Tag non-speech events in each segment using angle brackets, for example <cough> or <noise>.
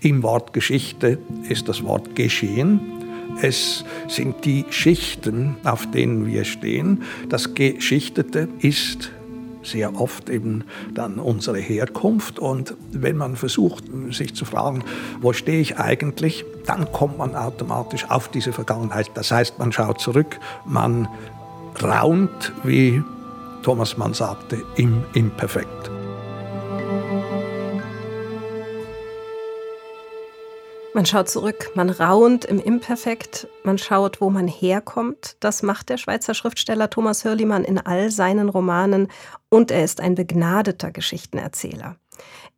Im Wort Geschichte ist das Wort geschehen. Es sind die Schichten, auf denen wir stehen. Das Geschichtete ist sehr oft eben dann unsere Herkunft. Und wenn man versucht, sich zu fragen, wo stehe ich eigentlich, dann kommt man automatisch auf diese Vergangenheit. Das heißt, man schaut zurück, man raunt, wie Thomas Mann sagte, im Imperfekt. Man schaut zurück, man raunt im Imperfekt, man schaut, wo man herkommt. Das macht der Schweizer Schriftsteller Thomas Hörlimann in all seinen Romanen und er ist ein begnadeter Geschichtenerzähler.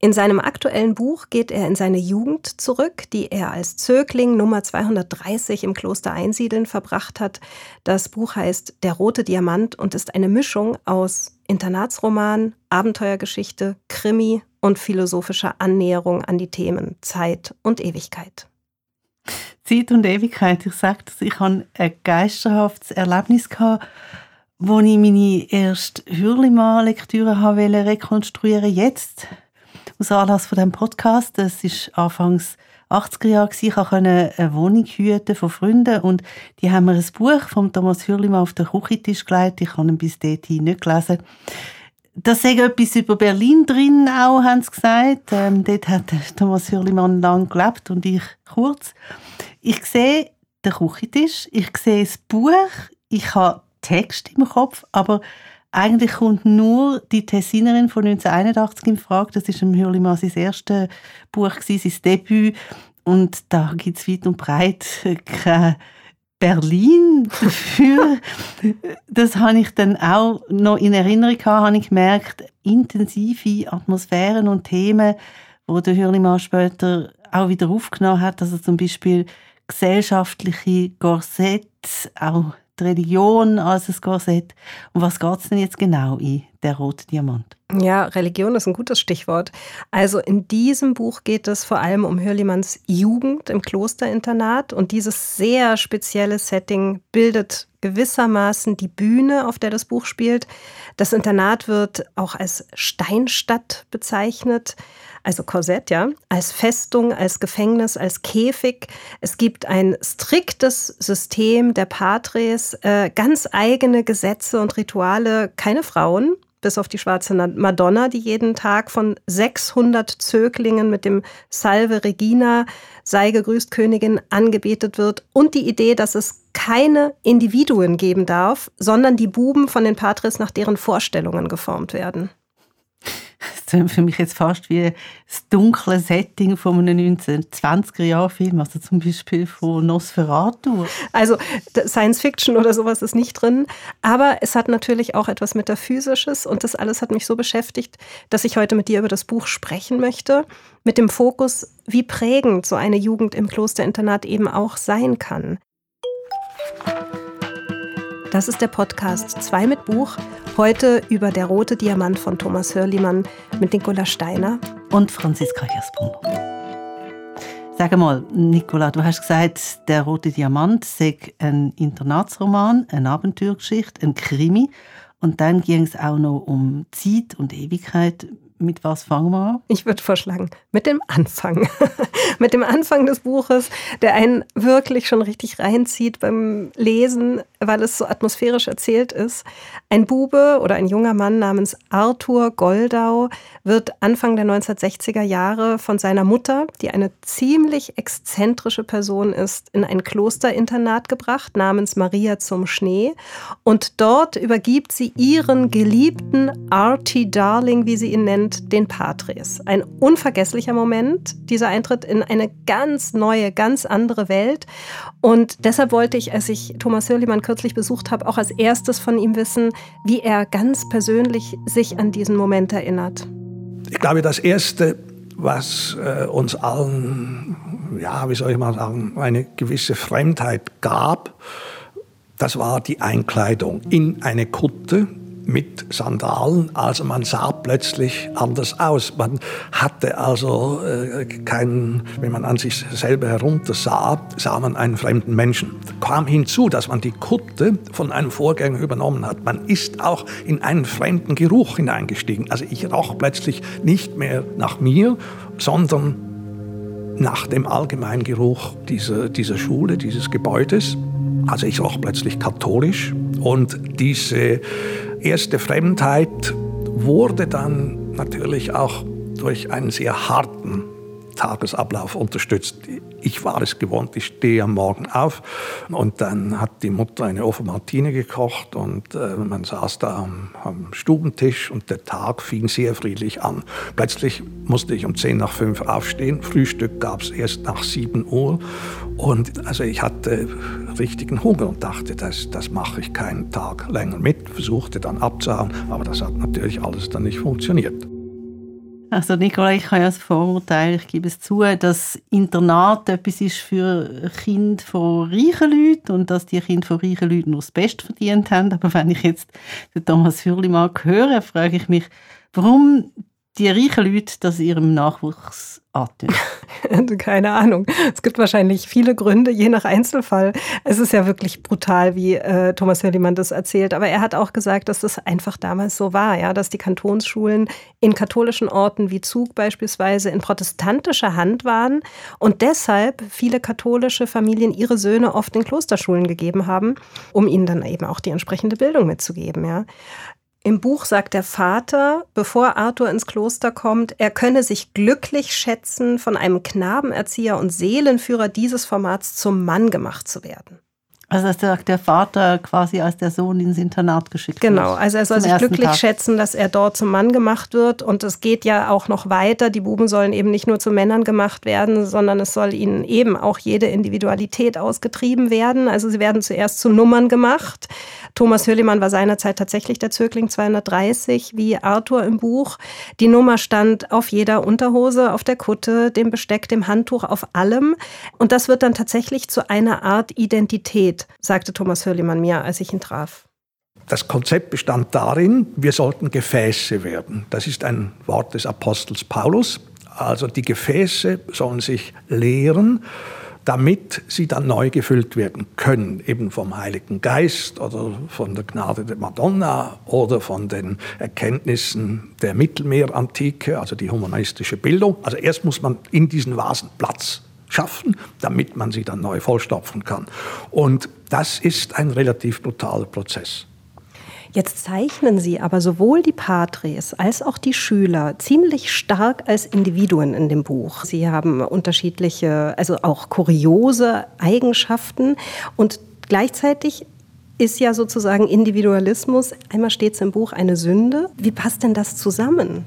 In seinem aktuellen Buch geht er in seine Jugend zurück, die er als Zögling Nummer 230 im Kloster Einsiedeln verbracht hat. Das Buch heißt Der rote Diamant und ist eine Mischung aus Internatsroman, Abenteuergeschichte, Krimi und philosophischer Annäherung an die Themen Zeit und Ewigkeit. Zeit und Ewigkeit, ich das, ich hatte ein geisterhaftes Erlebnis, gehabt, wo ich meine erste Hürlimann-Lektüre rekonstruieren Jetzt, aus Anlass von diesem Podcast, das ist anfangs 80er Jahre ich konnte eine Wohnung hüten von Freunden und die haben mir ein Buch von Thomas Hürlimann auf den Küchentisch gelegt. Ich habe ihn bis dahin nicht gelesen. Da sei etwas über Berlin drin auch, haben sie gesagt. Ähm, dort hat Thomas Hürlimann lang gelebt und ich kurz. Ich sehe den Küchentisch, ich sehe das Buch, ich habe Text im Kopf, aber eigentlich kommt nur die Tessinerin von 1981 in Frage. Das ist im Hürlimann sein erstes Buch, sein Debüt. Und da gibt es weit und breit <laughs> kein Berlin dafür. <laughs> das habe ich dann auch noch in Erinnerung gehabt, habe ich gemerkt, intensive Atmosphären und Themen, wo der Hürlimann später auch wieder aufgenommen hat. Also zum Beispiel gesellschaftliche Gorsetts, auch die Religion als ein Korsett. Und was geht es denn jetzt genau in der rote Diamant? Ja, Religion ist ein gutes Stichwort. Also in diesem Buch geht es vor allem um Hürlimanns Jugend im Klosterinternat und dieses sehr spezielle Setting bildet gewissermaßen die Bühne, auf der das Buch spielt. Das Internat wird auch als Steinstadt bezeichnet also Korsett, ja, als Festung, als Gefängnis, als Käfig. Es gibt ein striktes System der Patres, äh, ganz eigene Gesetze und Rituale, keine Frauen, bis auf die schwarze Madonna, die jeden Tag von 600 Zöglingen mit dem Salve Regina, sei gegrüßt Königin, angebetet wird. Und die Idee, dass es keine Individuen geben darf, sondern die Buben von den Patres nach deren Vorstellungen geformt werden. Für mich jetzt fast wie das dunkle Setting von einem 1920er-Jahr-Film, also zum Beispiel von Nosferatu. Also Science Fiction oder sowas ist nicht drin, aber es hat natürlich auch etwas Metaphysisches und das alles hat mich so beschäftigt, dass ich heute mit dir über das Buch sprechen möchte, mit dem Fokus, wie prägend so eine Jugend im Klosterinternat eben auch sein kann. Das ist der Podcast 2 mit Buch. Heute über Der rote Diamant von Thomas Hörlimann mit Nicola Steiner und Franziska Hirsbrunner. Sag mal, Nicola, du hast gesagt, Der rote Diamant sei ein Internatsroman, eine Abenteuergeschichte, ein Krimi. Und dann ging es auch noch um Zeit und Ewigkeit. Mit was fangen wir? Ich würde vorschlagen, mit dem Anfang. <laughs> mit dem Anfang des Buches, der einen wirklich schon richtig reinzieht beim Lesen, weil es so atmosphärisch erzählt ist. Ein Bube oder ein junger Mann namens Arthur Goldau wird Anfang der 1960er Jahre von seiner Mutter, die eine ziemlich exzentrische Person ist, in ein Klosterinternat gebracht namens Maria zum Schnee. Und dort übergibt sie ihren geliebten Artie Darling, wie sie ihn nennt, den Patres. Ein unvergesslicher Moment, dieser Eintritt in eine ganz neue, ganz andere Welt. Und deshalb wollte ich, als ich Thomas Hürlimann kürzlich besucht habe, auch als erstes von ihm wissen, wie er ganz persönlich sich an diesen Moment erinnert. Ich glaube, das Erste, was äh, uns allen, ja, wie soll ich mal sagen, eine gewisse Fremdheit gab, das war die Einkleidung in eine Kutte, mit Sandalen. Also man sah plötzlich anders aus. Man hatte also äh, keinen, wenn man an sich selber herunter sah, sah man einen fremden Menschen. Kam hinzu, dass man die Kutte von einem Vorgänger übernommen hat. Man ist auch in einen fremden Geruch hineingestiegen. Also ich roch plötzlich nicht mehr nach mir, sondern nach dem Allgemeingeruch dieser, dieser Schule, dieses Gebäudes. Also ich roch plötzlich katholisch und diese erste Fremdheit wurde dann natürlich auch durch einen sehr harten Tagesablauf unterstützt. Ich war es gewohnt, ich stehe am Morgen auf und dann hat die Mutter eine Offermartine gekocht und äh, man saß da am, am, Stubentisch und der Tag fing sehr friedlich an. Plötzlich musste ich um 10 nach 5 aufstehen, Frühstück gab es erst nach 7 Uhr und also ich hatte richtigen Hunger und dachte, das, das mache ich keinen Tag länger mit, versuchte dann abzuhauen, aber das hat natürlich alles dann nicht funktioniert. Also Nicola, ich habe ja das Vorurteil, ich gebe es zu, dass Internat etwas ist für Kinder von reichen Leuten und dass die Kinder von reichen Leuten nur das Beste verdient haben. Aber wenn ich jetzt den Thomas Hürli mal höre, frage ich mich, warum die reichen Leute das ihrem Nachwuchs antun? <laughs> Keine Ahnung. Es gibt wahrscheinlich viele Gründe, je nach Einzelfall. Es ist ja wirklich brutal, wie äh, Thomas Höllimann das erzählt. Aber er hat auch gesagt, dass das einfach damals so war, ja, dass die Kantonsschulen in katholischen Orten wie Zug beispielsweise in protestantischer Hand waren und deshalb viele katholische Familien ihre Söhne oft in Klosterschulen gegeben haben, um ihnen dann eben auch die entsprechende Bildung mitzugeben, ja. Im Buch sagt der Vater, bevor Arthur ins Kloster kommt, er könne sich glücklich schätzen, von einem Knabenerzieher und Seelenführer dieses Formats zum Mann gemacht zu werden. Also das sagt der Vater quasi als der Sohn ins Internat geschickt Genau, wird, also er soll sich glücklich Tag. schätzen, dass er dort zum Mann gemacht wird. Und es geht ja auch noch weiter. Die Buben sollen eben nicht nur zu Männern gemacht werden, sondern es soll ihnen eben auch jede Individualität ausgetrieben werden. Also sie werden zuerst zu Nummern gemacht. Thomas Hürlimann war seinerzeit tatsächlich der Zögling 230, wie Arthur im Buch. Die Nummer stand auf jeder Unterhose, auf der Kutte, dem Besteck, dem Handtuch, auf allem. Und das wird dann tatsächlich zu einer Art Identität, sagte Thomas Hürlimann mir, als ich ihn traf. Das Konzept bestand darin, wir sollten Gefäße werden. Das ist ein Wort des Apostels Paulus. Also die Gefäße sollen sich leeren damit sie dann neu gefüllt werden können, eben vom Heiligen Geist oder von der Gnade der Madonna oder von den Erkenntnissen der Mittelmeerantike, also die humanistische Bildung. Also erst muss man in diesen Vasen Platz schaffen, damit man sie dann neu vollstopfen kann. Und das ist ein relativ brutaler Prozess. Jetzt zeichnen Sie aber sowohl die Patres als auch die Schüler ziemlich stark als Individuen in dem Buch. Sie haben unterschiedliche, also auch kuriose Eigenschaften und gleichzeitig ist ja sozusagen Individualismus, einmal steht es im Buch, eine Sünde. Wie passt denn das zusammen?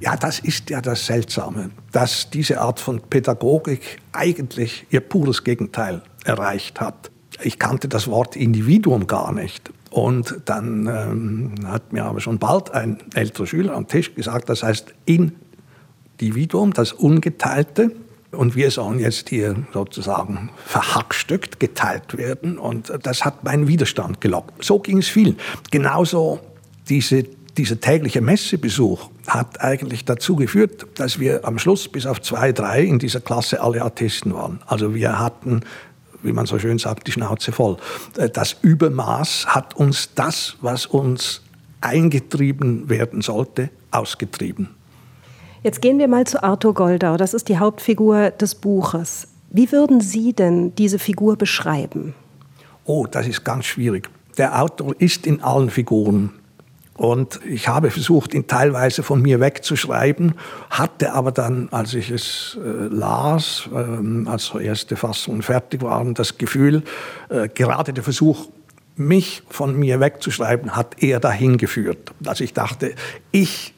Ja, das ist ja das Seltsame, dass diese Art von Pädagogik eigentlich ihr pures Gegenteil erreicht hat. Ich kannte das Wort Individuum gar nicht. Und dann ähm, hat mir aber schon bald ein älterer Schüler am Tisch gesagt, das heißt Individuum, das Ungeteilte. Und wir sollen jetzt hier sozusagen verhackstückt, geteilt werden. Und das hat meinen Widerstand gelockt. So ging es vielen. Genauso diese, dieser tägliche Messebesuch hat eigentlich dazu geführt, dass wir am Schluss bis auf zwei, drei in dieser Klasse alle Atheisten waren. Also wir hatten wie man so schön sagt, die Schnauze voll. Äh, das Übermaß hat uns das, was uns eingetrieben werden sollte, ausgetrieben. Jetzt gehen wir mal zu Arthur Goldau. Das ist die Hauptfigur des Buches. Wie würden Sie denn diese Figur beschreiben? Oh, das ist ganz schwierig. Der Autor ist in allen Figuren und ich habe versucht, ihn teilweise von mir wegzuschreiben, hatte aber dann, als ich es äh, las, äh, als so erste Fassungen fertig waren, das Gefühl, äh, gerade der Versuch, mich von mir wegzuschreiben, hat eher dahin geführt. Also ich dachte, ich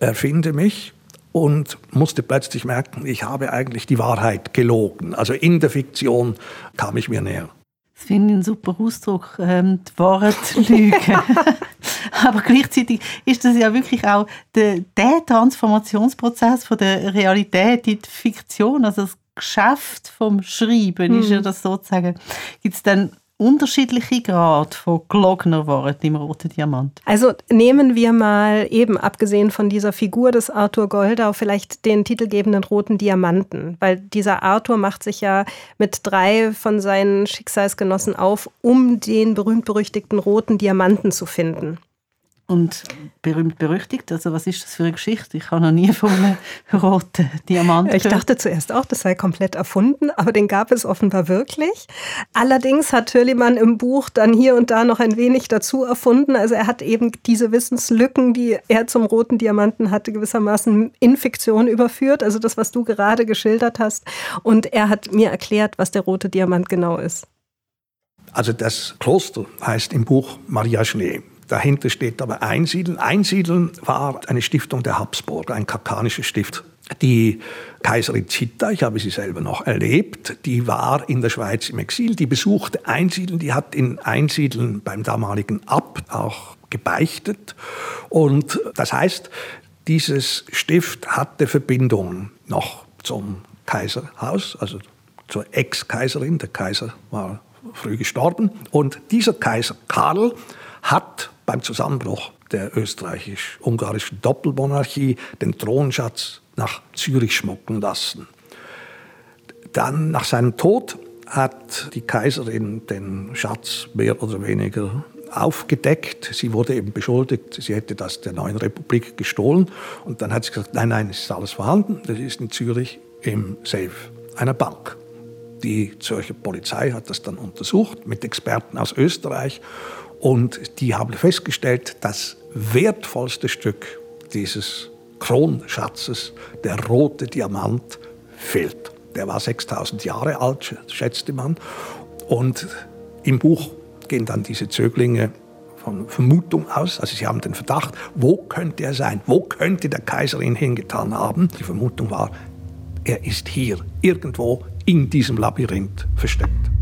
erfinde mich und musste plötzlich merken, ich habe eigentlich die Wahrheit gelogen. Also in der Fiktion kam ich mir näher. Das finde ich einen super Ausdruck, ähm, die Wahrheit lügen. <laughs> <laughs> <laughs> Aber gleichzeitig ist das ja wirklich auch der, der Transformationsprozess von der Realität in die Fiktion, also das Geschäft vom Schreiben mhm. ist ja hm. das sozusagen. Gibt es dann unterschiedliche Grad von gelogener Wahrheit im Roten Diamant? Also nehmen wir mal eben, abgesehen von dieser Figur des Arthur Goldau, vielleicht den titelgebenden Roten Diamanten. Weil dieser Arthur macht sich ja mit drei von seinen Schicksalsgenossen auf, um den berühmt-berüchtigten Roten Diamanten zu finden. Und berühmt berüchtigt. Also was ist das für eine Geschichte? Ich habe noch nie von einem <laughs> roten Diamant gehört. Ich dachte zuerst auch, das sei komplett erfunden, aber den gab es offenbar wirklich. Allerdings hat Hürlimann im Buch dann hier und da noch ein wenig dazu erfunden. Also er hat eben diese Wissenslücken, die er zum roten Diamanten hatte, gewissermaßen in Fiktion überführt. Also das, was du gerade geschildert hast. Und er hat mir erklärt, was der rote Diamant genau ist. Also das Kloster heißt im Buch Maria Schnee. Dahinter steht aber Einsiedeln. Einsiedeln war eine Stiftung der Habsburger, ein kakanisches Stift. Die Kaiserin Zita, ich habe sie selber noch erlebt, die war in der Schweiz im Exil, die besuchte Einsiedeln, die hat in Einsiedeln beim damaligen Abt auch gebeichtet. Und das heißt, dieses Stift hatte Verbindungen noch zum Kaiserhaus, also zur Ex-Kaiserin. Der Kaiser war früh gestorben. Und dieser Kaiser Karl hat beim Zusammenbruch der österreichisch-ungarischen Doppelmonarchie den Thronschatz nach Zürich schmucken lassen. Dann nach seinem Tod hat die Kaiserin den Schatz mehr oder weniger aufgedeckt. Sie wurde eben beschuldigt, sie hätte das der neuen Republik gestohlen. Und dann hat sie gesagt, nein, nein, es ist alles vorhanden. Das ist in Zürich im Safe einer Bank. Die Zürcher Polizei hat das dann untersucht mit Experten aus Österreich und die haben festgestellt, das wertvollste Stück dieses Kronschatzes, der rote Diamant, fehlt. Der war 6000 Jahre alt, schätzte man. Und im Buch gehen dann diese Zöglinge von Vermutung aus. Also sie haben den Verdacht, wo könnte er sein? Wo könnte der Kaiser ihn hingetan haben? Die Vermutung war, er ist hier, irgendwo in diesem Labyrinth versteckt.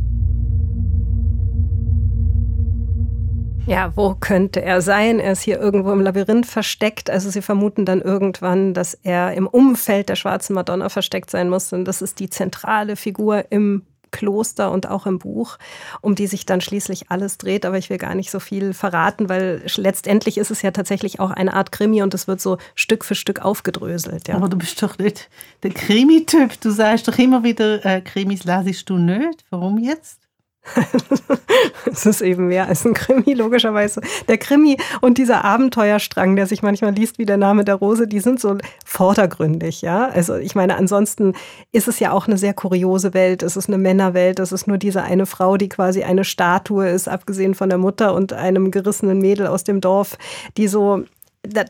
Ja, wo könnte er sein? Er ist hier irgendwo im Labyrinth versteckt. Also sie vermuten dann irgendwann, dass er im Umfeld der schwarzen Madonna versteckt sein muss. Und das ist die zentrale Figur im Kloster und auch im Buch, um die sich dann schließlich alles dreht. Aber ich will gar nicht so viel verraten, weil letztendlich ist es ja tatsächlich auch eine Art Krimi und es wird so Stück für Stück aufgedröselt. Ja. Aber du bist doch nicht der Krimi-Typ. Du sagst doch immer wieder, äh, Krimis lesest du nicht. Warum jetzt? <laughs> es ist eben mehr als ein Krimi, logischerweise. Der Krimi und dieser Abenteuerstrang, der sich manchmal liest wie der Name der Rose, die sind so vordergründig, ja. Also ich meine, ansonsten ist es ja auch eine sehr kuriose Welt. Es ist eine Männerwelt. Es ist nur diese eine Frau, die quasi eine Statue ist, abgesehen von der Mutter und einem gerissenen Mädel aus dem Dorf, die so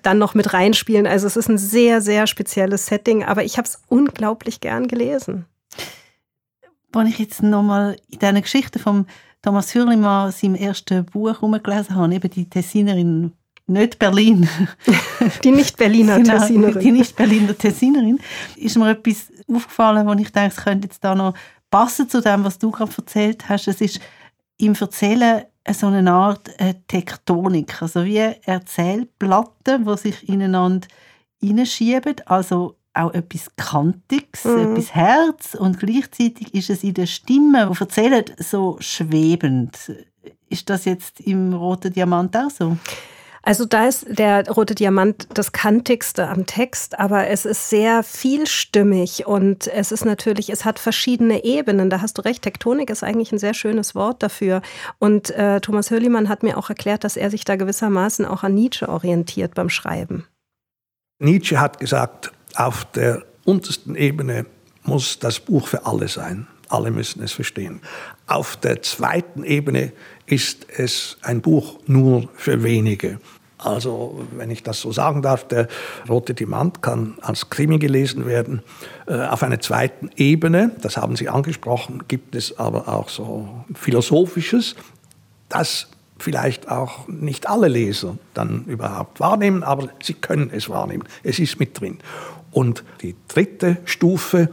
dann noch mit reinspielen. Also es ist ein sehr, sehr spezielles Setting, aber ich habe es unglaublich gern gelesen wenn ich jetzt nochmal in diesen Geschichten von Thomas Hürlimann, seinem ersten Buch herumgelesen habe, eben die Tessinerin, nicht Berlin. <laughs> Die Nicht-Berliner <laughs> genau, Tessinerin. Die Nicht-Berliner Tessinerin. Ist mir etwas aufgefallen, wo ich denke, es könnte jetzt da noch passen zu dem, was du gerade erzählt hast. Es ist im Erzählen so eine Art äh, Tektonik, also wie Erzählplatten, die sich ineinander hineinschieben. Also auch etwas Kantiges, mhm. etwas Herz und gleichzeitig ist es in der Stimme, die erzählt, so schwebend. Ist das jetzt im Roten Diamant auch so? Also da ist der rote Diamant das kantigste am Text, aber es ist sehr vielstimmig und es ist natürlich, es hat verschiedene Ebenen. Da hast du recht, Tektonik ist eigentlich ein sehr schönes Wort dafür. Und äh, Thomas Hörlimann hat mir auch erklärt, dass er sich da gewissermaßen auch an Nietzsche orientiert beim Schreiben. Nietzsche hat gesagt, auf der untersten Ebene muss das Buch für alle sein. Alle müssen es verstehen. Auf der zweiten Ebene ist es ein Buch nur für wenige. Also, wenn ich das so sagen darf, der Rote Diamant kann als Krimi gelesen werden. Äh, auf einer zweiten Ebene, das haben Sie angesprochen, gibt es aber auch so Philosophisches, das vielleicht auch nicht alle Leser dann überhaupt wahrnehmen, aber sie können es wahrnehmen. Es ist mit drin. Und die dritte Stufe,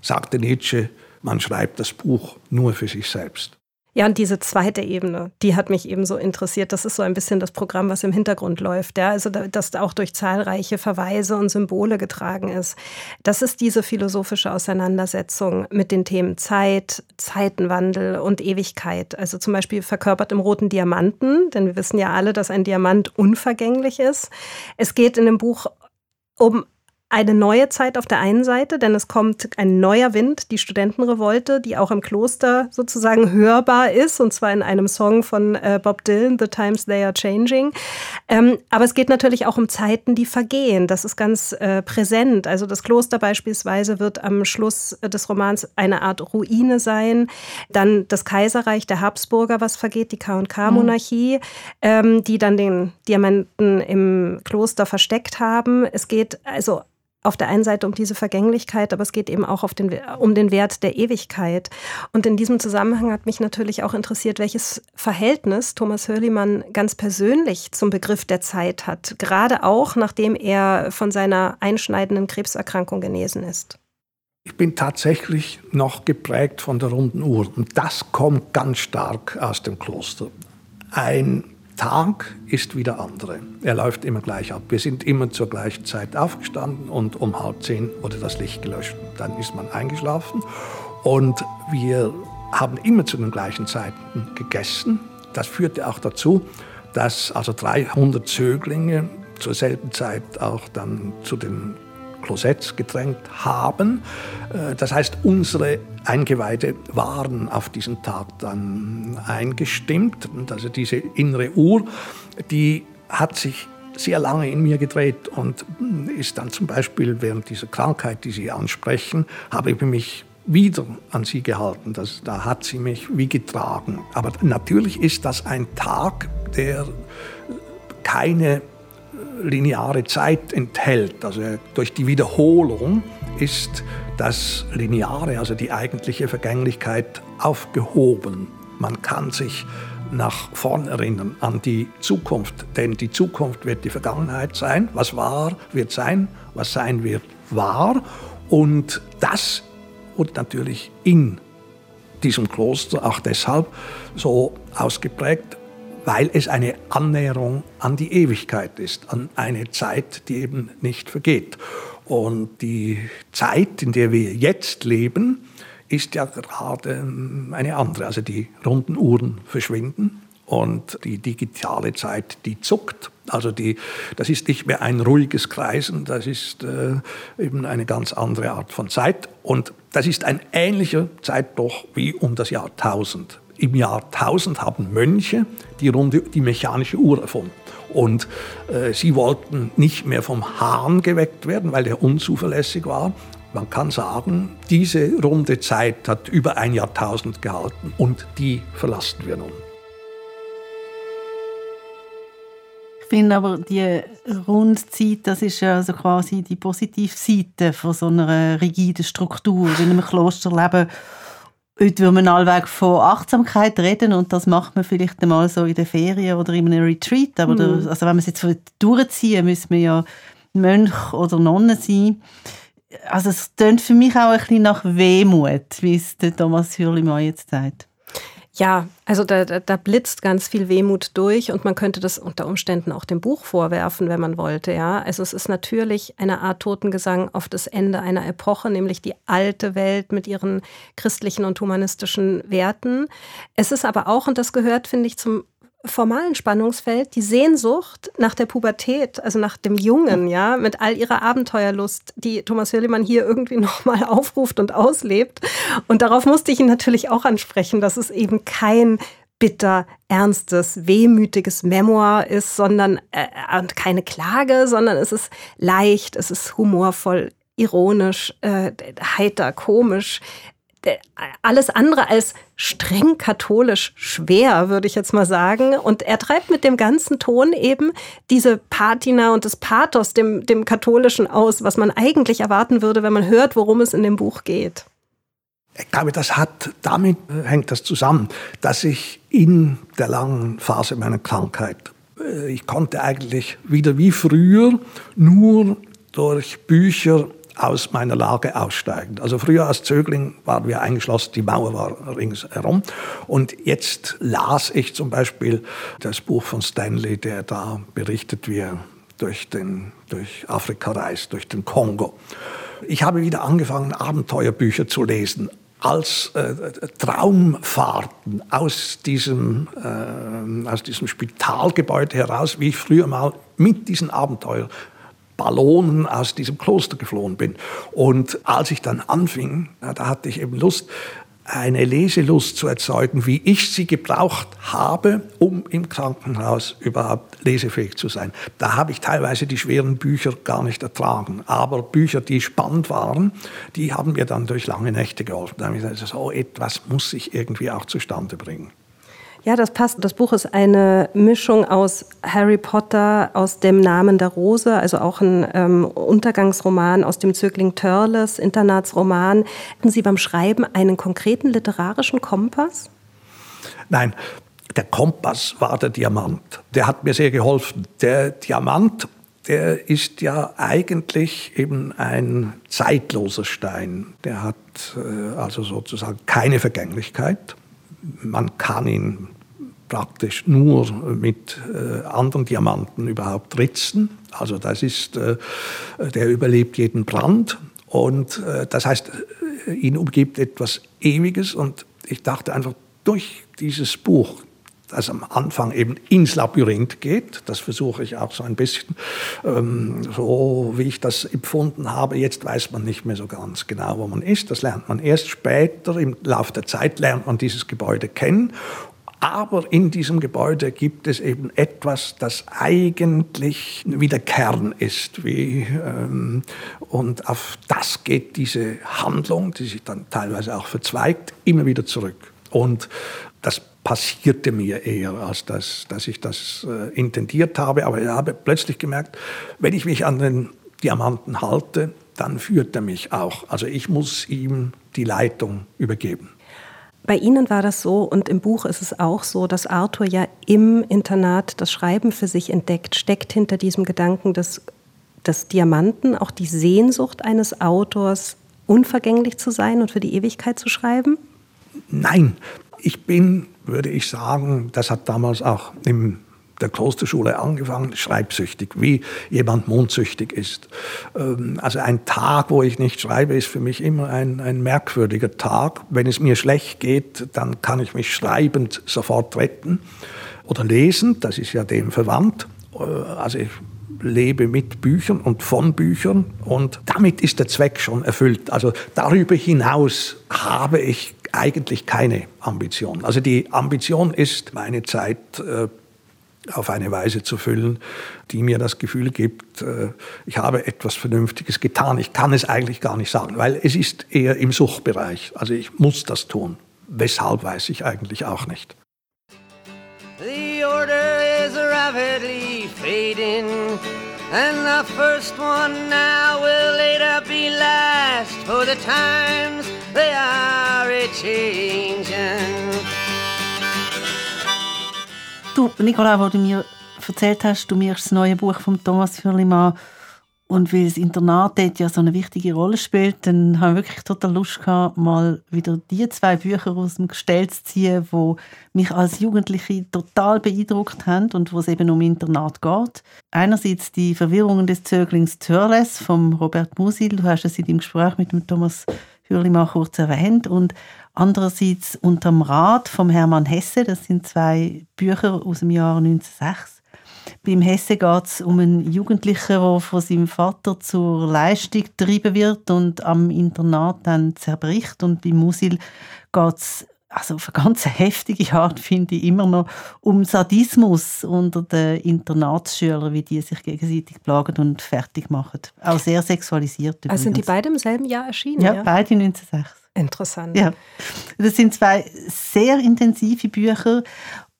sagte Nietzsche, man schreibt das Buch nur für sich selbst. Ja, und diese zweite Ebene, die hat mich eben so interessiert. Das ist so ein bisschen das Programm, was im Hintergrund läuft. Ja? Also, das auch durch zahlreiche Verweise und Symbole getragen ist. Das ist diese philosophische Auseinandersetzung mit den Themen Zeit, Zeitenwandel und Ewigkeit. Also zum Beispiel verkörpert im roten Diamanten, denn wir wissen ja alle, dass ein Diamant unvergänglich ist. Es geht in dem Buch um eine neue Zeit auf der einen Seite, denn es kommt ein neuer Wind, die Studentenrevolte, die auch im Kloster sozusagen hörbar ist, und zwar in einem Song von äh, Bob Dylan, The Times They Are Changing. Ähm, aber es geht natürlich auch um Zeiten, die vergehen. Das ist ganz äh, präsent. Also das Kloster beispielsweise wird am Schluss des Romans eine Art Ruine sein. Dann das Kaiserreich der Habsburger, was vergeht, die K&K-Monarchie, mhm. ähm, die dann den Diamanten im Kloster versteckt haben. Es geht also auf der einen Seite um diese Vergänglichkeit, aber es geht eben auch den, um den Wert der Ewigkeit. Und in diesem Zusammenhang hat mich natürlich auch interessiert, welches Verhältnis Thomas Hörlimann ganz persönlich zum Begriff der Zeit hat, gerade auch nachdem er von seiner einschneidenden Krebserkrankung genesen ist. Ich bin tatsächlich noch geprägt von der runden Uhr und das kommt ganz stark aus dem Kloster. Ein Tag ist wieder andere. Er läuft immer gleich ab. Wir sind immer zur gleichen Zeit aufgestanden und um halb zehn wurde das Licht gelöscht. Dann ist man eingeschlafen und wir haben immer zu den gleichen Zeiten gegessen. Das führte auch dazu, dass also 300 Zöglinge zur selben Zeit auch dann zu den Klosetts gedrängt haben. Äh, das heißt, unsere Eingeweide waren auf diesen Tag dann eingestimmt. Und also diese innere Uhr, die hat sich sehr lange in mir gedreht und ist dann zum Beispiel während dieser Krankheit, die Sie ansprechen, habe ich mich wieder an sie gehalten. Das, da hat sie mich wie getragen. Aber natürlich ist das ein Tag, der keine lineare Zeit enthält. Also durch die Wiederholung ist das Lineare, also die eigentliche Vergänglichkeit, aufgehoben. Man kann sich nach vorn erinnern an die Zukunft, denn die Zukunft wird die Vergangenheit sein. Was war, wird sein, was sein wird, war. Und das wurde natürlich in diesem Kloster auch deshalb so ausgeprägt, weil es eine Annäherung an die Ewigkeit ist, an eine Zeit, die eben nicht vergeht. Und die Zeit, in der wir jetzt leben, ist ja gerade eine andere. Also die runden Uhren verschwinden und die digitale Zeit, die zuckt. Also die, das ist nicht mehr ein ruhiges Kreisen, das ist äh, eben eine ganz andere Art von Zeit. Und das ist ein ähnlicher Zeitbruch wie um das Jahr 1000 im Jahr 1000 haben Mönche die, Runde, die mechanische Uhr erfunden. Und äh, sie wollten nicht mehr vom Hahn geweckt werden, weil der unzuverlässig war. Man kann sagen, diese runde Zeit hat über ein Jahrtausend gehalten und die verlassen wir nun. Ich finde aber, die Rundzeit, das ist ja also quasi die Positivseite von so einer rigiden Struktur in einem Klosterleben Heute würde man allweg von Achtsamkeit reden und das macht man vielleicht einmal so in der Ferien oder in einem Retreat. Aber mhm. der, also wenn man es jetzt durchziehen müsste man ja Mönch oder Nonne sein. Also es klingt für mich auch ein bisschen nach Wehmut, wie es der Thomas Hürlimann jetzt sagt. Ja, also da, da, da, blitzt ganz viel Wehmut durch und man könnte das unter Umständen auch dem Buch vorwerfen, wenn man wollte. Ja, also es ist natürlich eine Art Totengesang auf das Ende einer Epoche, nämlich die alte Welt mit ihren christlichen und humanistischen Werten. Es ist aber auch, und das gehört, finde ich, zum formalen Spannungsfeld die Sehnsucht nach der Pubertät, also nach dem Jungen, ja, mit all ihrer Abenteuerlust, die Thomas Hürlimann hier irgendwie <laughs> nochmal aufruft und auslebt. Und darauf musste ich ihn natürlich auch ansprechen, dass es eben kein bitter, ernstes, wehmütiges Memoir ist, sondern äh, keine Klage, sondern es ist leicht, es ist humorvoll, ironisch, äh, heiter, komisch alles andere als streng katholisch schwer, würde ich jetzt mal sagen. Und er treibt mit dem ganzen Ton eben diese Patina und das Pathos dem, dem Katholischen aus, was man eigentlich erwarten würde, wenn man hört, worum es in dem Buch geht. Ich glaube, das hat, damit hängt das zusammen, dass ich in der langen Phase meiner Krankheit, äh, ich konnte eigentlich wieder wie früher nur durch Bücher aus meiner Lage aussteigen. Also früher als Zögling waren wir eingeschlossen, die Mauer war ringsherum. Und jetzt las ich zum Beispiel das Buch von Stanley, der da berichtet, wie er durch, den, durch Afrika reist, durch den Kongo. Ich habe wieder angefangen, Abenteuerbücher zu lesen, als äh, Traumfahrten aus diesem, äh, aus diesem Spitalgebäude heraus, wie ich früher mal mit diesen Abenteuern Ballonen aus diesem Kloster geflohen bin. Und als ich dann anfing, da hatte ich eben Lust, eine Leselust zu erzeugen, wie ich sie gebraucht habe, um im Krankenhaus überhaupt lesefähig zu sein. Da habe ich teilweise die schweren Bücher gar nicht ertragen. Aber Bücher, die spannend waren, die haben mir dann durch lange Nächte geholfen. Da habe ich gesagt, so etwas muss ich irgendwie auch zustande bringen. Ja, das passt. Das Buch ist eine Mischung aus Harry Potter, aus dem Namen der Rose, also auch ein ähm, Untergangsroman aus dem Zögling Törles, Internatsroman. Hatten Sie beim Schreiben einen konkreten literarischen Kompass? Nein, der Kompass war der Diamant. Der hat mir sehr geholfen. Der Diamant, der ist ja eigentlich eben ein zeitloser Stein. Der hat äh, also sozusagen keine Vergänglichkeit. Man kann ihn praktisch nur mit äh, anderen Diamanten überhaupt ritzen. Also das ist, äh, der überlebt jeden Brand. Und äh, das heißt, äh, ihn umgibt etwas Ewiges. Und ich dachte einfach, durch dieses Buch, das am Anfang eben ins Labyrinth geht, das versuche ich auch so ein bisschen, ähm, so wie ich das empfunden habe. Jetzt weiß man nicht mehr so ganz genau, wo man ist. Das lernt man erst später, im Laufe der Zeit lernt man dieses Gebäude kennen aber in diesem Gebäude gibt es eben etwas, das eigentlich wie der Kern ist. Wie, ähm, und auf das geht diese Handlung, die sich dann teilweise auch verzweigt, immer wieder zurück. Und das passierte mir eher, als dass, dass ich das äh, intendiert habe. Aber ich habe plötzlich gemerkt, wenn ich mich an den Diamanten halte, dann führt er mich auch. Also ich muss ihm die Leitung übergeben. Bei Ihnen war das so und im Buch ist es auch so, dass Arthur ja im Internat das Schreiben für sich entdeckt, steckt hinter diesem Gedanken des, des Diamanten auch die Sehnsucht eines Autors, unvergänglich zu sein und für die Ewigkeit zu schreiben? Nein, ich bin, würde ich sagen, das hat damals auch im der Klosterschule angefangen, schreibsüchtig, wie jemand mondsüchtig ist. Ähm, also ein Tag, wo ich nicht schreibe, ist für mich immer ein, ein merkwürdiger Tag. Wenn es mir schlecht geht, dann kann ich mich schreibend sofort retten oder lesen, das ist ja dem verwandt. Äh, also ich lebe mit Büchern und von Büchern und damit ist der Zweck schon erfüllt. Also darüber hinaus habe ich eigentlich keine Ambition. Also die Ambition ist, meine Zeit äh, auf eine Weise zu füllen, die mir das Gefühl gibt, äh, ich habe etwas Vernünftiges getan. Ich kann es eigentlich gar nicht sagen, weil es ist eher im Suchtbereich. Also ich muss das tun. Weshalb weiß ich eigentlich auch nicht. The order is rapidly fading And the first one now will later be last For the times they are a-changing Du, Nicola, wo du mir erzählt hast, du mirst das neue Buch von Thomas Fürlimann und weil das Internat dort ja so eine wichtige Rolle spielt, dann habe ich wirklich total Lust gehabt, mal wieder die zwei Bücher aus dem Gestell zu ziehen, die mich als Jugendliche total beeindruckt haben und wo es eben um Internat geht. Einerseits die Verwirrungen des Zöglings Törles von Robert Musil, du hast es in dem Gespräch mit dem Thomas Fürlimann kurz erwähnt und Andererseits Unterm Rat vom Hermann Hesse, das sind zwei Bücher aus dem Jahr 1906. Beim Hesse geht es um einen Jugendlichen, der von seinem Vater zur Leistung getrieben wird und am Internat dann zerbricht. Und beim Musil geht es also auf eine ganz heftige Art, finde ich, immer noch um Sadismus unter den Internatsschülern, wie die sich gegenseitig plagen und fertig machen. Auch sehr sexualisiert. Also sind die beide im selben Jahr erschienen? Ja, ja? beide 1906. Interessant. Ja. Das sind zwei sehr intensive Bücher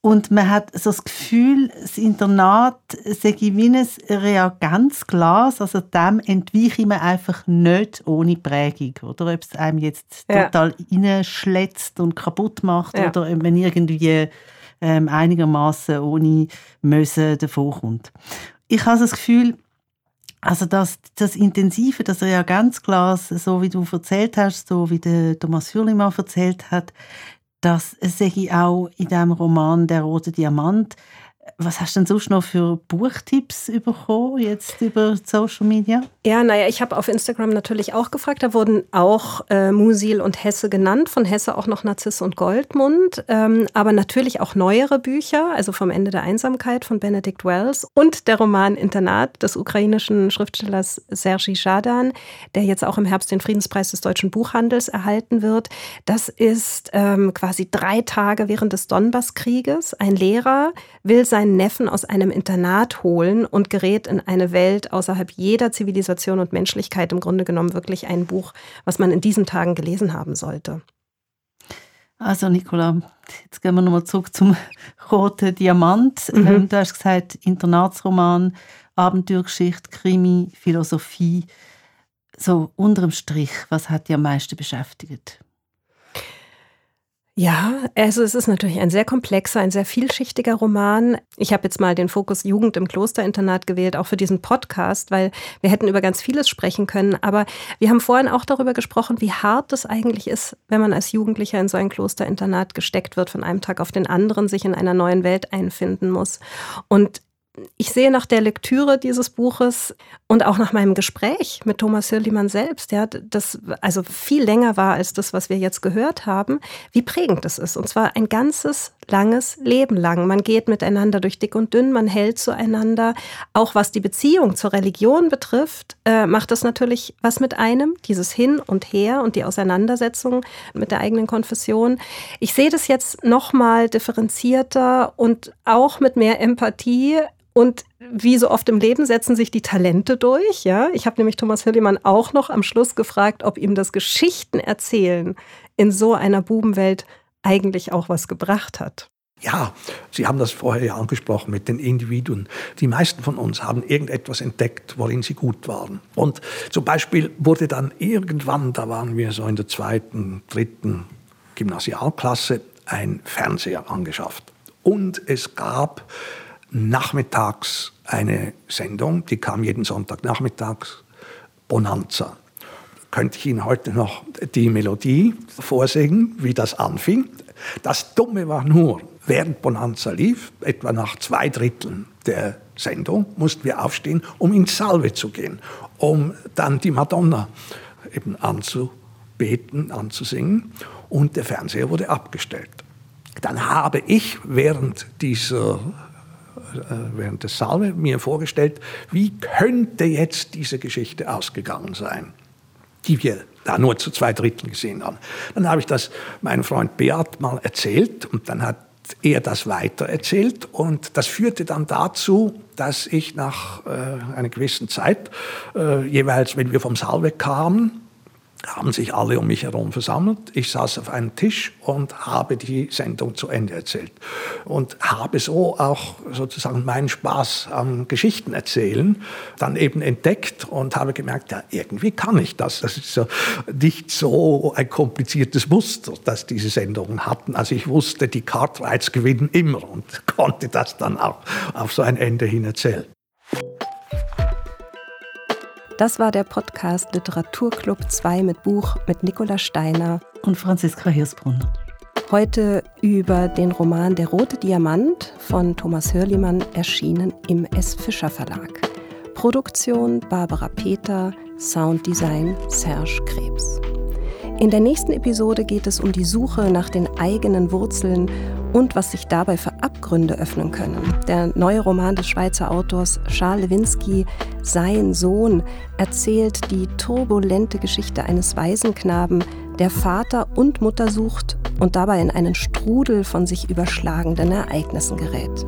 und man hat so das Gefühl, das Internat sei wie ein Reagenzglas, also dem entweiche man einfach nicht ohne Prägung. Oder ob es einem jetzt ja. total reinschlätzt und kaputt macht ja. oder ob man irgendwie ähm, einigermaßen ohne Möse davonkommt. Ich habe das Gefühl, also das, das Intensive, das Reagenzglas, so wie du erzählt hast, so wie der Thomas Fürlimann erzählt hat, das sehe ich auch in dem Roman Der rote Diamant. Was hast du denn sonst noch für Buchtipps bekommen, jetzt über Social Media? Ja, naja, ich habe auf Instagram natürlich auch gefragt. Da wurden auch äh, Musil und Hesse genannt. Von Hesse auch noch Narziss und Goldmund. Ähm, aber natürlich auch neuere Bücher, also vom Ende der Einsamkeit von Benedict Wells und der Roman Internat des ukrainischen Schriftstellers Sergi Schadan, der jetzt auch im Herbst den Friedenspreis des deutschen Buchhandels erhalten wird. Das ist ähm, quasi drei Tage während des Donbasskrieges. Ein Lehrer will sein seinen Neffen aus einem Internat holen und gerät in eine Welt außerhalb jeder Zivilisation und Menschlichkeit. Im Grunde genommen wirklich ein Buch, was man in diesen Tagen gelesen haben sollte. Also Nicola, jetzt gehen wir nochmal zurück zum <laughs> Roten Diamant. Mhm. Ähm, du hast gesagt, Internatsroman, Abenteuergeschichte, Krimi, Philosophie. So unterm Strich, was hat dich am meisten beschäftigt? Ja, also es ist natürlich ein sehr komplexer, ein sehr vielschichtiger Roman. Ich habe jetzt mal den Fokus Jugend im Klosterinternat gewählt, auch für diesen Podcast, weil wir hätten über ganz vieles sprechen können. Aber wir haben vorhin auch darüber gesprochen, wie hart es eigentlich ist, wenn man als Jugendlicher in so ein Klosterinternat gesteckt wird, von einem Tag auf den anderen sich in einer neuen Welt einfinden muss. Und ich sehe nach der Lektüre dieses Buches und auch nach meinem Gespräch mit Thomas Hürlimann selbst, ja, das also viel länger war als das, was wir jetzt gehört haben, wie prägend es ist. Und zwar ein ganzes langes Leben lang. Man geht miteinander durch dick und dünn, man hält zueinander. Auch was die Beziehung zur Religion betrifft, äh, macht das natürlich was mit einem, dieses Hin und Her und die Auseinandersetzung mit der eigenen Konfession. Ich sehe das jetzt nochmal differenzierter und auch mit mehr Empathie und wie so oft im Leben setzen sich die Talente durch. Ja, ich habe nämlich Thomas Hillemann auch noch am Schluss gefragt, ob ihm das Geschichten erzählen in so einer Bubenwelt eigentlich auch was gebracht hat. Ja, Sie haben das vorher ja angesprochen mit den Individuen. Die meisten von uns haben irgendetwas entdeckt, worin sie gut waren. Und zum Beispiel wurde dann irgendwann, da waren wir so in der zweiten, dritten Gymnasialklasse, ein Fernseher angeschafft. Und es gab nachmittags eine Sendung, die kam jeden Sonntagnachmittags, Bonanza. Könnte ich Ihnen heute noch die Melodie vorsingen, wie das anfing. Das Dumme war nur, während Bonanza lief, etwa nach zwei Dritteln der Sendung, mussten wir aufstehen, um ins Salve zu gehen, um dann die Madonna eben anzubeten, anzusingen. Und der Fernseher wurde abgestellt. Dann habe ich während dieser äh, während des Salve mir vorgestellt, wie könnte jetzt diese Geschichte ausgegangen sein, die wir da nur zu zwei Dritteln gesehen haben. Dann habe ich das meinem Freund Beat mal erzählt und dann hat er das weiter erzählt und das führte dann dazu, dass ich nach äh, einer gewissen Zeit äh, jeweils, wenn wir vom Salve kamen, haben sich alle um mich herum versammelt. Ich saß auf einem Tisch und habe die Sendung zu Ende erzählt. Und habe so auch sozusagen meinen Spaß am Geschichten erzählen dann eben entdeckt und habe gemerkt, ja, irgendwie kann ich das. Das ist so nicht so ein kompliziertes Muster, das diese Sendungen hatten. Also ich wusste, die Cartwrights gewinnen immer und konnte das dann auch auf so ein Ende hin erzählen. Das war der Podcast Literaturclub 2 mit Buch mit Nicola Steiner und Franziska Hirsbrunn. Heute über den Roman Der rote Diamant von Thomas Hörlimann, erschienen im S. Fischer Verlag. Produktion Barbara Peter, Sounddesign Serge Krebs. In der nächsten Episode geht es um die Suche nach den eigenen Wurzeln und was sich dabei für Abgründe öffnen können. Der neue Roman des Schweizer Autors Charles Lewinsky, Sein Sohn, erzählt die turbulente Geschichte eines Waisenknaben, der Vater und Mutter sucht und dabei in einen Strudel von sich überschlagenden Ereignissen gerät.